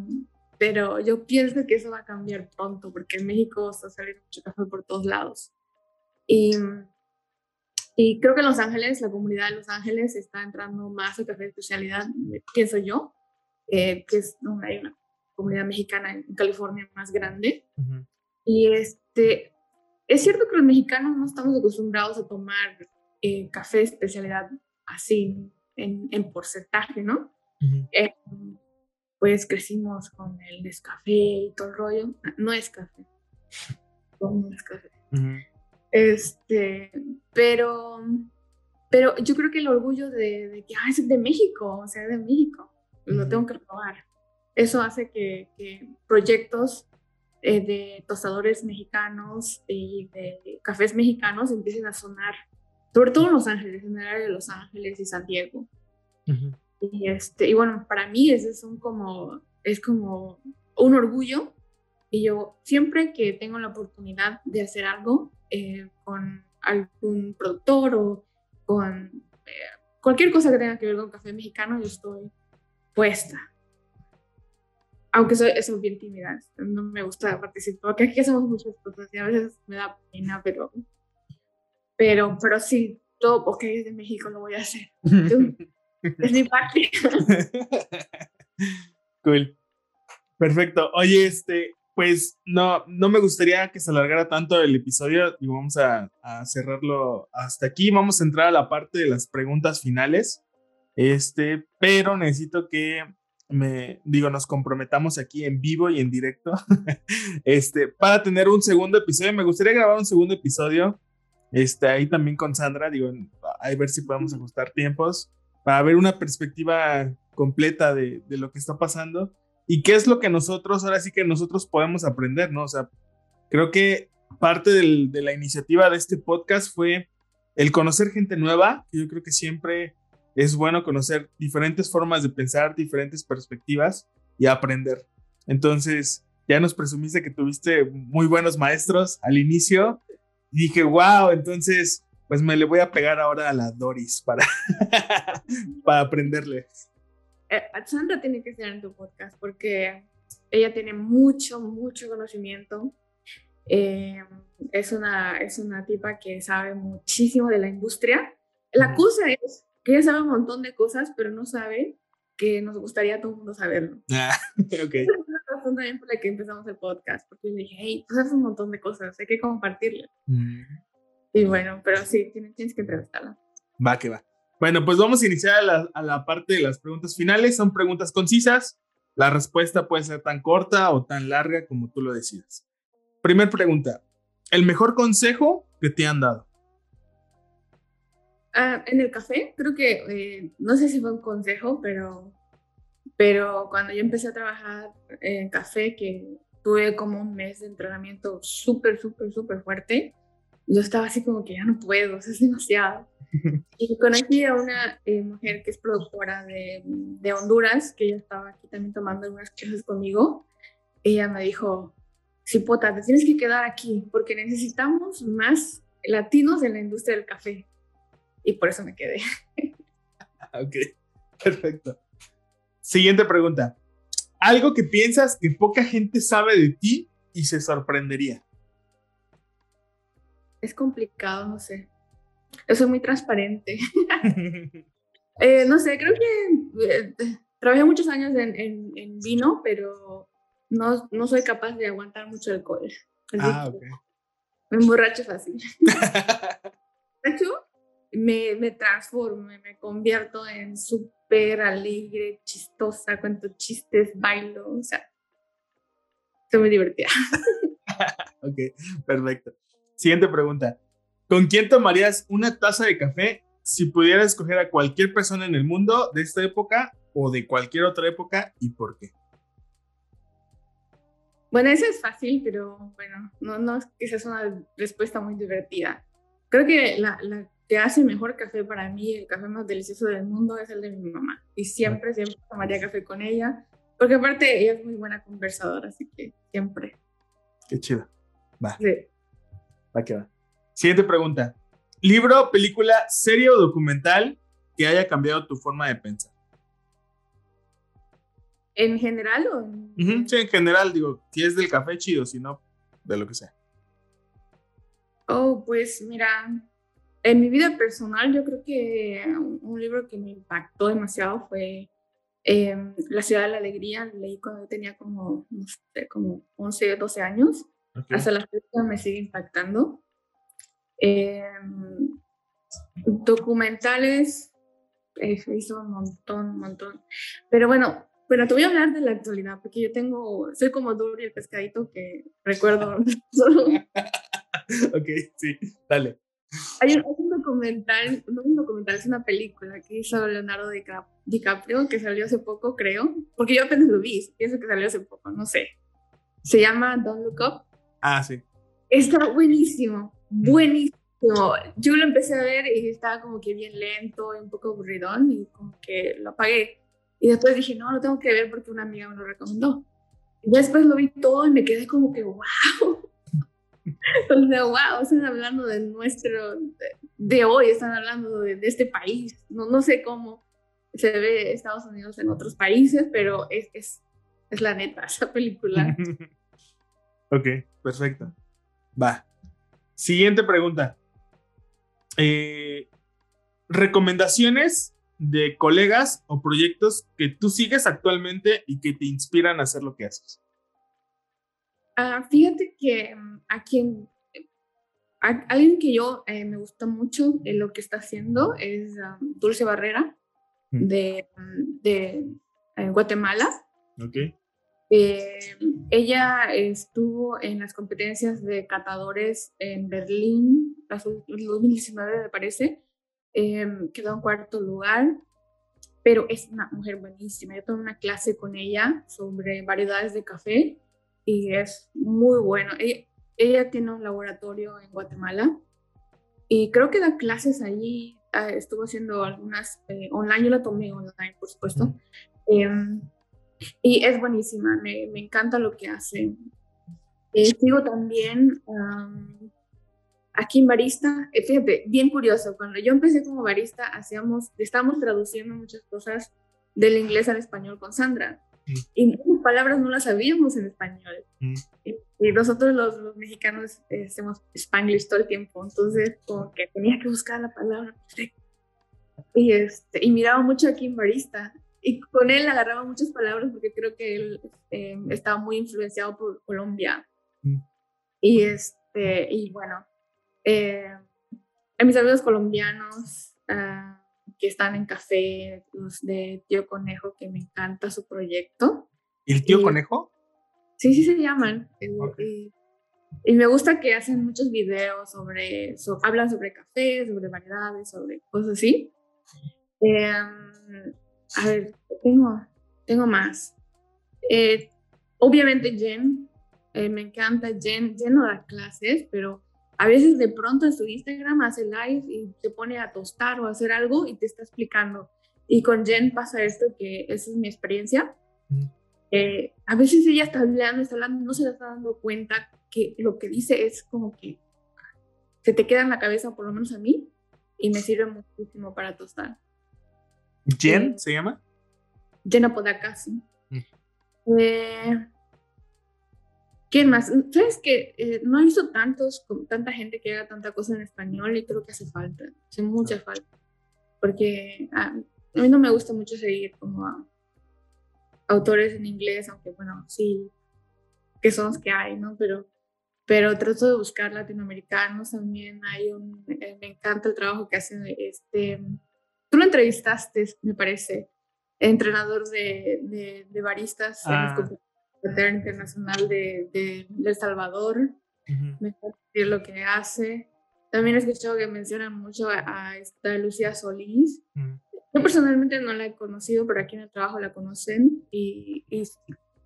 pero yo pienso que eso va a cambiar pronto, porque en México está saliendo mucho café por todos lados. Y y creo que en Los Ángeles, la comunidad de Los Ángeles está entrando más a café de especialidad, pienso yo, eh, que es donde hay una comunidad mexicana en California más grande. Y este, es cierto que los mexicanos no estamos acostumbrados a tomar eh, café de especialidad así, en, en porcentaje, ¿no? Eh, pues crecimos con el Nescafé y todo el rollo. No es café. No es café. Este, pero, pero yo creo que el orgullo de, que ah, es de México, o sea, de México, lo tengo que probar. Eso hace que, proyectos eh, de tostadores mexicanos y de cafés mexicanos empiecen a sonar, sobre todo en Los Ángeles, en el área de Los Ángeles y San Diego. y, este, y bueno, para mí eso es un como, es como un orgullo. Y yo siempre que tengo la oportunidad de hacer algo, eh, con algún productor o con eh, cualquier cosa que tenga que ver con café mexicano, yo estoy puesta. Aunque soy, soy bien tímida, no me gusta participar, porque aquí hacemos muchas cosas y a veces me da pena, pero, pero, pero sí, todo, ok, de México lo voy a hacer. es mi parte. cool. Perfecto. Oye, este, pues no, no me gustaría que se alargara tanto el episodio y vamos a, cerrarlo hasta aquí. Vamos a entrar a la parte de las preguntas finales. Este, pero necesito que me digo, nos comprometamos aquí en vivo y en directo. este, para tener un segundo episodio, me gustaría grabar un segundo episodio. Este, ahí también con Sandra, digo, a ver si podemos ajustar tiempos para ver una perspectiva completa de, de lo que está pasando y qué es lo que nosotros, ahora sí que nosotros podemos aprender, ¿no? O sea, creo que parte de la iniciativa de este podcast fue el conocer gente nueva, que yo creo que siempre es bueno conocer diferentes formas de pensar, diferentes perspectivas y aprender. Entonces, ya nos presumiste que tuviste muy buenos maestros al inicio y dije, wow, entonces, pues me le voy a pegar ahora a la Doris para, para aprenderle. Eh, Sandra tiene que estar en tu podcast porque ella tiene mucho, mucho conocimiento. Eh, es, una, es una tipa que sabe muchísimo de la industria. La cosa es que ella sabe un montón de cosas, pero no sabe que nos gustaría a todo el mundo saberlo. Ah, okay. La razón también por la que empezamos el podcast, porque dije, hey, tú sabes un montón de cosas, hay que compartirlas. Mm. Y bueno, pero sí, tienes, tienes que entrevistarla. Va que va. Bueno, pues vamos a iniciar a la, parte de las preguntas finales. Son preguntas concisas. La respuesta puede ser tan corta o tan larga como tú lo decidas. Primer pregunta. ¿El mejor consejo que te han dado? Ah, en el café, creo que, eh, no sé si fue un consejo, pero, pero cuando yo empecé a trabajar en café, que tuve como un mes de entrenamiento súper, súper, súper fuerte, yo estaba así como que ya no puedo, es demasiado. Y conocí a una eh, mujer que es productora de, de, Honduras, que ella estaba aquí también tomando algunas clases conmigo. Ella me dijo, Cipota, te tienes que quedar aquí porque necesitamos más latinos en la industria del café. Y por eso me quedé. ok, perfecto. Siguiente pregunta. Algo que piensas que poca gente sabe de ti y se sorprendería. Es complicado, no sé. Yo soy muy transparente. Eh, no sé, creo que eh, trabajé muchos años en, en, vino, pero no, no, soy capaz de aguantar mucho alcohol. ah, ok. Me emborracho fácil. me, me transformo, me convierto en súper alegre, chistosa, cuento chistes, bailo, o sea, soy muy divertida. ok, perfecto. Siguiente pregunta. ¿Con quién tomarías una taza de café si pudieras escoger a cualquier persona en el mundo de esta época o de cualquier otra época y por qué? Bueno, eso es fácil, pero bueno, no, no es que sea una respuesta muy divertida. Creo que la, la, que hace mejor café para mí, el café más delicioso del mundo, es el de mi mamá. Y siempre, siempre tomaría café con ella, porque aparte ella es muy buena conversadora, así que siempre. Qué chido. Va. Sí. Va que va. Siguiente pregunta. Libro, película, serie o documental que haya cambiado tu forma de pensar. ¿En general o...? sí, en general, digo, si es del café, chido, si no, de lo que sea. Oh, pues mira, en mi vida personal yo creo que un, libro que me impactó demasiado fue em, La ciudad de la alegría, lo leí cuando tenía como, no sé, como 11, 12 años. Hasta la fecha me sigue impactando. Em, documentales, eh, hizo un montón, un montón. Pero bueno, bueno, te voy a hablar de la actualidad, porque yo tengo, soy como Dory el pescadito que recuerdo ok, sí, dale. Hay un, documental, no un documental, es una película que hizo Leonardo DiCaprio, que salió hace poco, creo, porque yo apenas lo vi, pienso que salió hace poco, no sé. Se llama Don't Look Up. Ah, sí. Está buenísimo, buenísimo. Yo lo empecé a ver y estaba como que bien lento y un poco aburridón y como que lo apagué y después dije, no, lo tengo que ver porque una amiga me lo recomendó. Y después lo vi todo y me quedé como que, wow. O sea, wow, están hablando de nuestro, de, hoy, están hablando de, este país. No, no sé cómo se ve Estados Unidos en otros países, pero es, es, es la neta, esa película. ok, perfecto. Va. Siguiente pregunta. Eh, recomendaciones de colegas o proyectos que tú sigues actualmente y que te inspiran a hacer lo que haces? Ah, fíjate que mm, a quien, alguien que yo eh, me gusta mucho en lo que está haciendo es Dulce Barrera mm. de, mm, de eh, Guatemala. Okay. Eh, ella estuvo en las competencias de catadores en Berlín, el 2019 me parece, Em, quedó en cuarto lugar, pero es una mujer buenísima. Yo tuve una clase con ella sobre variedades de café y es muy bueno. Ella, tiene un laboratorio en Guatemala y creo que da clases allí. Ah, estuvo haciendo algunas eh, online, yo la tomé online, por supuesto. Em, y es buenísima, me, me, encanta lo que hace. Eh, sigo también aquí en barista, eh, fíjate, bien curioso, cuando yo empecé como barista, hacíamos, estábamos traduciendo muchas cosas del inglés al español con Sandra. Mm. Y muchas palabras no las sabíamos en español. Mm. Y, nosotros los, los mexicanos eh, hacemos spanglish todo el tiempo, entonces como que tenía que buscar la palabra Y, este, y miraba mucho aquí en barista. Y con él agarraba muchas palabras porque creo que él eh, estaba muy influenciado por Colombia. Mm. Y, este, y bueno, eh, a mis amigos colombianos ah, que están en café, los de Tío Conejo, que me encanta su proyecto. ¿Y el Tío Conejo? Sí, sí se llaman. Eh, y, me gusta que hacen muchos videos sobre, hablan sobre café, sobre variedades, sobre cosas así. Eh, a ver, tengo, tengo más. obviamente Jen, me encanta Jen, Jen no da clases, pero a veces de pronto en su Instagram hace live y se pone a tostar o a hacer algo y te está explicando. Y con Jen pasa esto, que esa es mi experiencia. Eh, a veces ella está hablando, está hablando, no se le está dando cuenta que lo que dice es como que se te queda en la cabeza, por lo menos a mí, y me sirve muchísimo para tostar. ¿Jen eh, se llama? Jen Apodaca, sí. Mm. Eh, ¿Quién más? ¿Sabes que eh, no he visto tantos, tanta gente que haga tanta cosa en español y creo que hace falta, hace mucha falta. Porque a, mí no me gusta mucho seguir como a autores en inglés, aunque bueno, sí, que son los que hay, ¿no? Pero pero trato de buscar latinoamericanos también. Hay un, eh, me encanta el trabajo que hacen. Este, tú lo entrevistaste, me parece, entrenador de, de, de baristas ah. en Internacional de, de, El Salvador. Me encanta lo que hace. También he escuchado que mencionan mucho a, esta Lucía Solís. Yo personalmente no la he conocido, pero aquí en el trabajo la conocen y, y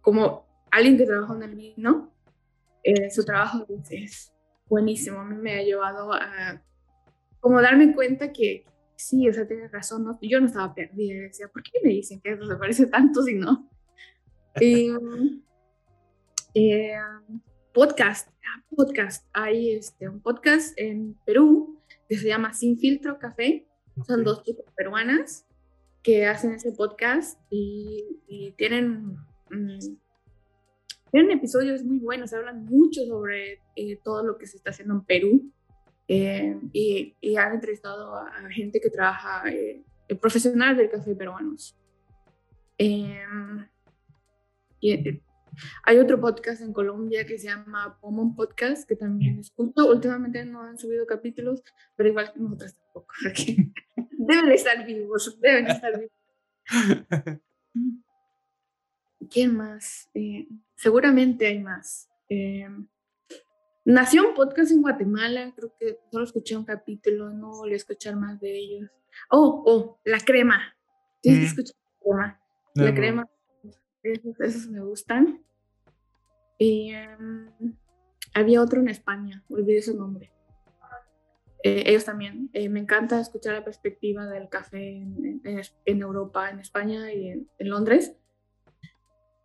como alguien que trabaja en el vino, eh, su trabajo es buenísimo. A mí me ha llevado a como darme cuenta que sí, o sea, tienes razón, ¿no? yo no estaba perdida, decía, ¿por qué me dicen que eso se parece tanto si no? Y, eh, podcast, podcast, hay este, un podcast en Perú que se llama Sin Filtro Café, son dos chicas peruanas que hacen ese podcast y, tienen mm, tienen episodios muy buenos, hablan mucho sobre eh, todo lo que se está haciendo en Perú. Eh, y, han entrevistado a, gente que trabaja, eh, profesional del café peruanos. Em, y, hay otro podcast en Colombia que se llama Pomon Podcast, que también escucho. Últimamente no han subido capítulos, pero igual que nosotros tampoco. deben estar vivos, deben estar vivos. ¿Quién más? Eh, seguramente hay más. Eh, nació un podcast en Guatemala, creo que solo escuché un capítulo, no volví a escuchar más de ellos. Oh, oh, La Crema. Tienes que escuchar La Crema. Esos, me gustan. Y em, había otro en España, olvidé su nombre. Eh, ellos también. me encanta escuchar la perspectiva del café en, Europa, en España y en Londres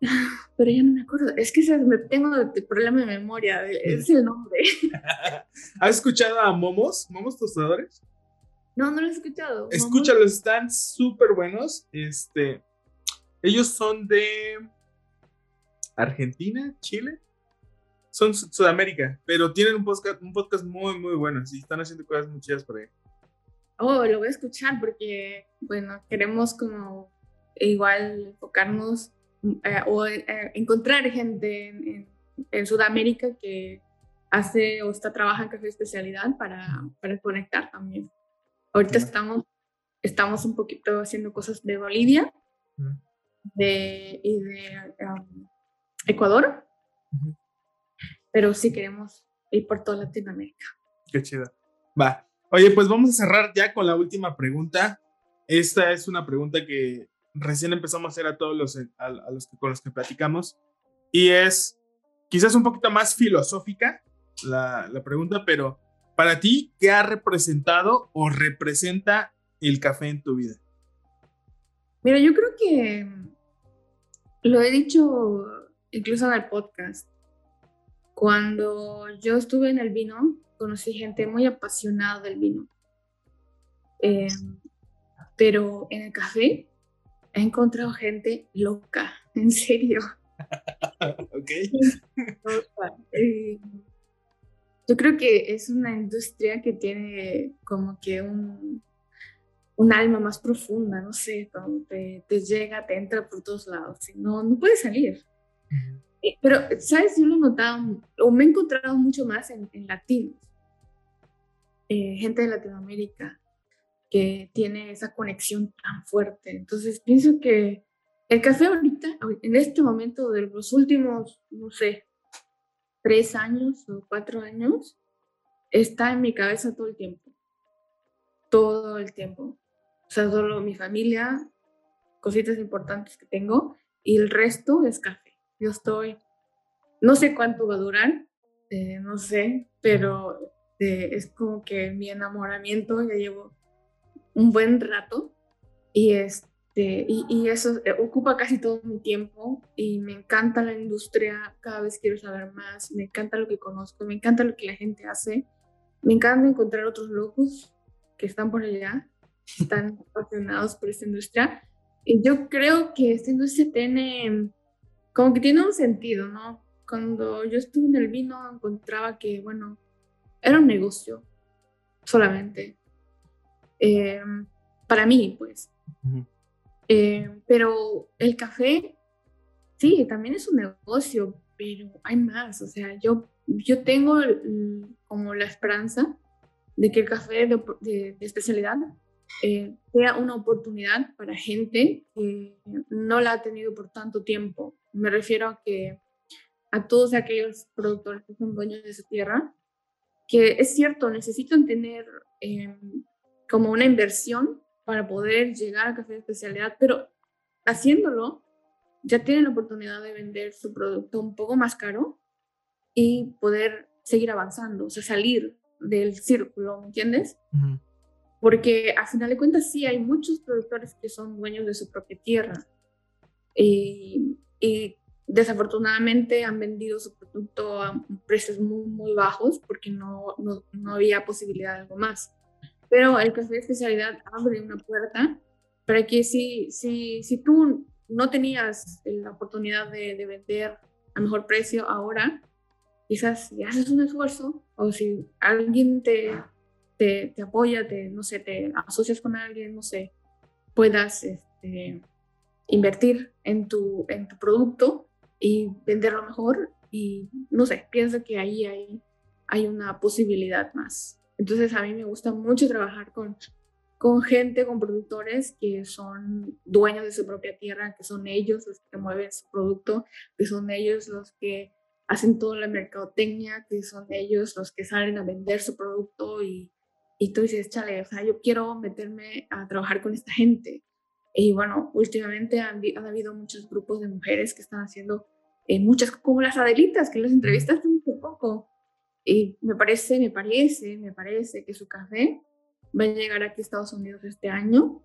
pero ya no me acuerdo. Es que me tengo el problema de memoria, es el nombre. ¿Has escuchado a Momos? ¿Momos tostadores? No, no lo he escuchado. Escúchalos, están súper buenos. Este, ellos son de Argentina, Chile. Son Sudamérica, pero tienen un podcast, un podcast muy, muy bueno. Y están haciendo cosas muy chidas por ahí. Oh, lo voy a escuchar porque, bueno, queremos como igual enfocarnos eh, o eh, encontrar gente en, Sudamérica que hace o está trabajando en café especialidad para, para conectar también. Ahorita estamos, estamos un poquito haciendo cosas de Bolivia de, y de um, Ecuador, pero sí queremos ir por toda Latinoamérica. Qué chido. Va. Oye, pues vamos a cerrar ya con la última pregunta. Esta es una pregunta que recién empezamos a hacer a todos los, a, los que, con los que platicamos. Y es quizás un poquito más filosófica la, la pregunta, pero para ti, ¿qué ha representado o representa el café en tu vida? Mira, yo creo que lo he dicho incluso en el podcast. Cuando yo estuve en el vino, conocí gente muy apasionada del vino. Eh, pero en el café he encontrado gente loca, en serio. ok. Eh, yo creo que es una industria que tiene como que un, un alma más profunda, no sé, donde te, llega, te entra por todos lados, no, no puedes salir. Eh, pero, ¿sabes? Yo lo he notado, o me he encontrado mucho más en, latinos, eh, gente de Latinoamérica, que tiene esa conexión tan fuerte. Entonces pienso que el café ahorita, en este momento de los últimos, no sé, tres años o cuatro años, está en mi cabeza todo el tiempo. Todo el tiempo. O sea, solo mi familia, cositas importantes que tengo, y el resto es café. Yo estoy, no sé cuánto va a durar, eh, no sé, pero eh, es como que mi enamoramiento ya llevo un buen rato y, este, y, eso eh, ocupa casi todo mi tiempo y me encanta la industria, cada vez quiero saber más, me encanta lo que conozco, me encanta lo que la gente hace, me encanta encontrar otros locos que están por allá, están apasionados por esta industria. Y yo creo que esta industria tiene, como que tiene un sentido, ¿no? Cuando yo estuve en el vino encontraba que, bueno, era un negocio solamente. Eh, para mí, pues. Eh, pero el café, sí, también es un negocio, pero hay más. O sea, yo yo tengo como la esperanza de que el café de, especialidad eh, sea una oportunidad para gente que no la ha tenido por tanto tiempo. Me refiero a que a todos aquellos productores que son dueños de su tierra, que es cierto, necesitan tener em, como una inversión para poder llegar al café de especialidad, pero haciéndolo ya tienen la oportunidad de vender su producto un poco más caro y poder seguir avanzando, o sea, salir del círculo, ¿me entiendes? Porque a final de cuentas sí hay muchos productores que son dueños de su propia tierra y, y desafortunadamente han vendido su producto a precios muy, muy bajos porque no, no, no había posibilidad de algo más. Pero el café de especialidad abre una puerta para que si, si, si tú no tenías la oportunidad de, de vender a mejor precio ahora, quizás si haces un esfuerzo o si alguien te, te, te, apoya, te, no sé, te asocias con alguien, no sé, puedas este, invertir en tu, en tu producto y venderlo mejor y no sé, pienso que ahí hay, hay una posibilidad más. Entonces a mí me gusta mucho trabajar con, con gente, con productores que son dueños de su propia tierra, que son ellos los que mueven su producto, que son ellos los que hacen toda la mercadotecnia, que son ellos los que salen a vender su producto y, y tú dices, chale, o sea, yo quiero meterme a trabajar con esta gente. Y bueno, últimamente han, habido muchos grupos de mujeres que están haciendo eh, muchas, como las Adelitas, que las entrevistaste un poco. Y me parece, me parece, me parece que su café va a llegar aquí a Estados Unidos este año.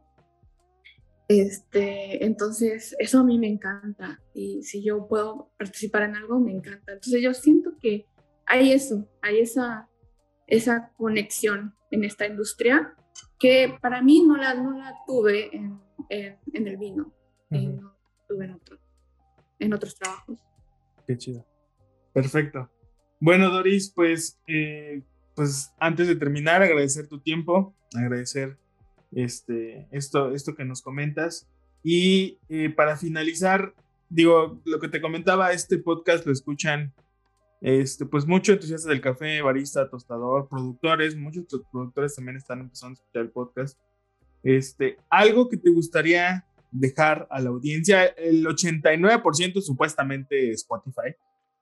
Este, entonces, eso a mí me encanta. Y si yo puedo participar en algo, me encanta. Entonces, yo siento que hay eso, hay esa, esa conexión en esta industria que para mí no la, no la tuve en, en, el vino, no tuve en, otro, en otros trabajos. Qué chido. Perfecto. Bueno, Doris, pues, eh, pues antes de terminar, agradecer tu tiempo, agradecer este, esto, esto que nos comentas. Y eh, para finalizar, digo, lo que te comentaba, este podcast lo escuchan este, pues muchos entusiastas del café, barista, tostador, productores, muchos productores también están empezando a escuchar el podcast. Este, algo que te gustaría dejar a la audiencia, el 89% supuestamente Spotify,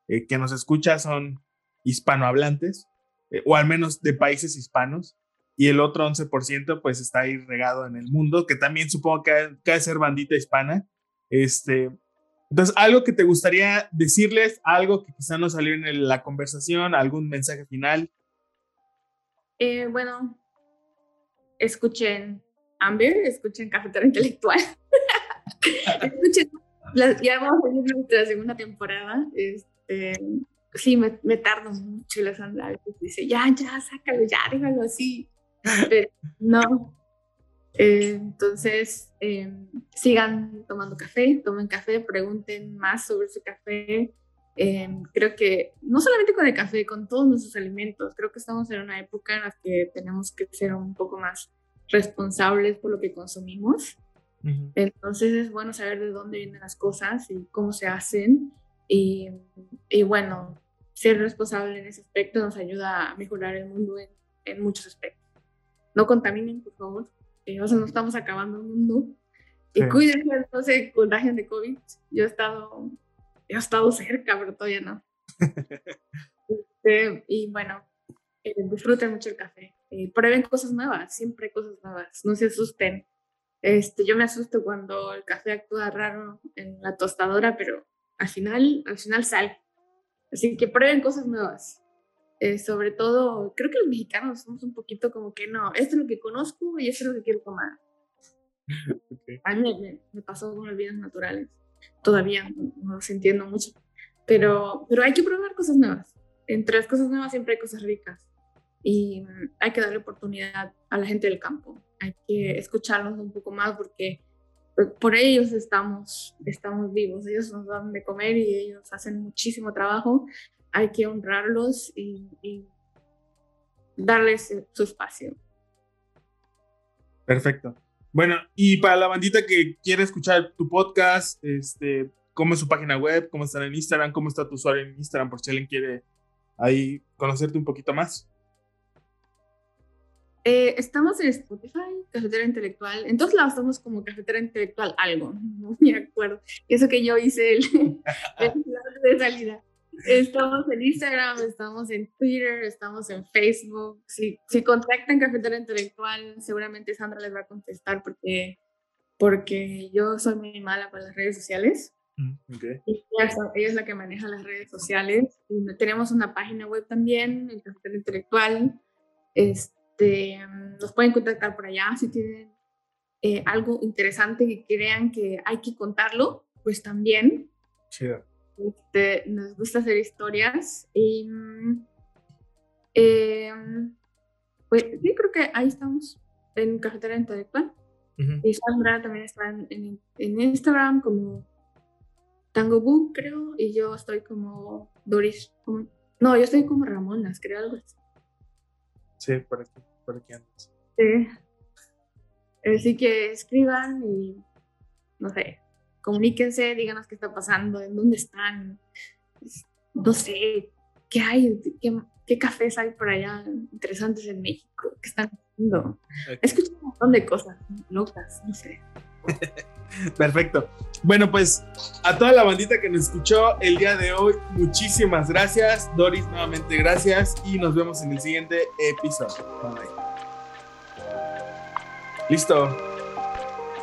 eh, que nos escucha son hispanohablantes, eh, o al menos de países hispanos, y el otro 11% pues está ahí regado en el mundo, que también supongo que ha, ser bandita hispana. Este, entonces, algo que te gustaría decirles, algo que quizá no salió en la conversación, algún mensaje final. Eh, bueno, escuchen Amber, escuchen Cafetera Intelectual. escuchen, ya vamos a ir nuestra segunda temporada. Este, sí, me, me tardo mucho la Sandra dice, ya, ya, sácalo, ya, déjalo así. Pero no. Eh, entonces, eh, sigan tomando café, tomen café, pregunten más sobre su café. Eh, creo que no solamente con el café, con todos nuestros alimentos, creo que estamos en una época en la que tenemos que ser un poco más responsables por lo que consumimos. Entonces es bueno saber de dónde vienen las cosas y cómo se hacen y, y, bueno, ser responsable en ese aspecto nos ayuda a mejorar el mundo en, en muchos aspectos. No contaminen, por favor, o sea, no estamos acabando el mundo. Y cuídense, no se contagien de COVID. Yo he estado, he estado cerca, pero todavía no. Este, y bueno, eh, disfruten mucho el café. Eh, prueben cosas nuevas, siempre hay cosas nuevas. No se asusten. Este, yo me asusto cuando el café actúa raro en la tostadora, pero al final, al final sale. Así que prueben cosas nuevas. Eh, sobre todo, creo que los mexicanos somos un poquito como que no, esto es lo que conozco y esto es lo que quiero tomar. A mí me, pasó con los vinos naturales. Todavía no, los entiendo mucho. Pero, pero hay que probar cosas nuevas. Entre las cosas nuevas siempre hay cosas ricas. Y hay que darle oportunidad a la gente del campo. Hay que escucharlos un poco más porque por ellos estamos, estamos vivos, ellos nos dan de comer y ellos hacen muchísimo trabajo, hay que honrarlos y, darles su espacio. Perfecto. Bueno, y para la bandita que quiere escuchar tu podcast, este, ¿cómo es su página web? ¿Cómo está en Instagram? ¿Cómo está tu usuario en Instagram? Por si alguien quiere ahí conocerte un poquito más. Eh, estamos en Spotify, Cafetera Intelectual. En todos lados estamos como Cafetera Intelectual algo, no me acuerdo. Eso que yo hice el, el de salida. Estamos en Instagram, estamos en Twitter, estamos en Facebook. Si, si contactan Cafetera Intelectual, seguramente Sandra les va a contestar porque, porque yo soy muy mala para las redes sociales. Mm, y ella, es la que maneja las redes sociales. Y tenemos una página web también, en Cafetera Intelectual. Este, nos pueden contactar por allá si tienen eh, algo interesante que crean que hay que contarlo, pues también. Chido. Este, nos gusta hacer historias y eh, pues sí, creo que ahí estamos en Cafetera Intelectual. Y Sandra también está en, en, Instagram como Tango Book, creo, y yo estoy como Doris. no, yo estoy como Ramonas, creo algo así. Sí, por aquí, por aquí andas. Sí. Así que escriban y no sé, comuníquense, díganos qué está pasando, en dónde están, no sé, qué hay, qué, cafés hay por allá interesantes en México, qué están haciendo. He escuchado un montón de cosas locas, no sé. Perfecto. Bueno, pues a toda la bandita que nos escuchó el día de hoy, muchísimas gracias. Doris, nuevamente gracias y nos vemos en el siguiente episodio. Listo.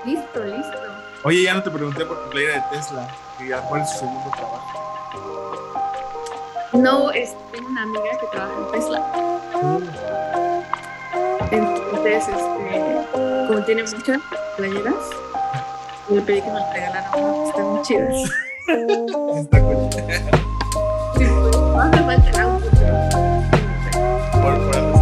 Listo, listo. Oye, ya no te pregunté por tu playera de Tesla, y cuál es su segundo trabajo. No, es, tengo una amiga que trabaja en Tesla. Entonces, este, como tiene muchas playeras, le pedí que me las regalaran, están muy chidas. Está cool. Sí, pues, no hace falta el auto, pero... Por, por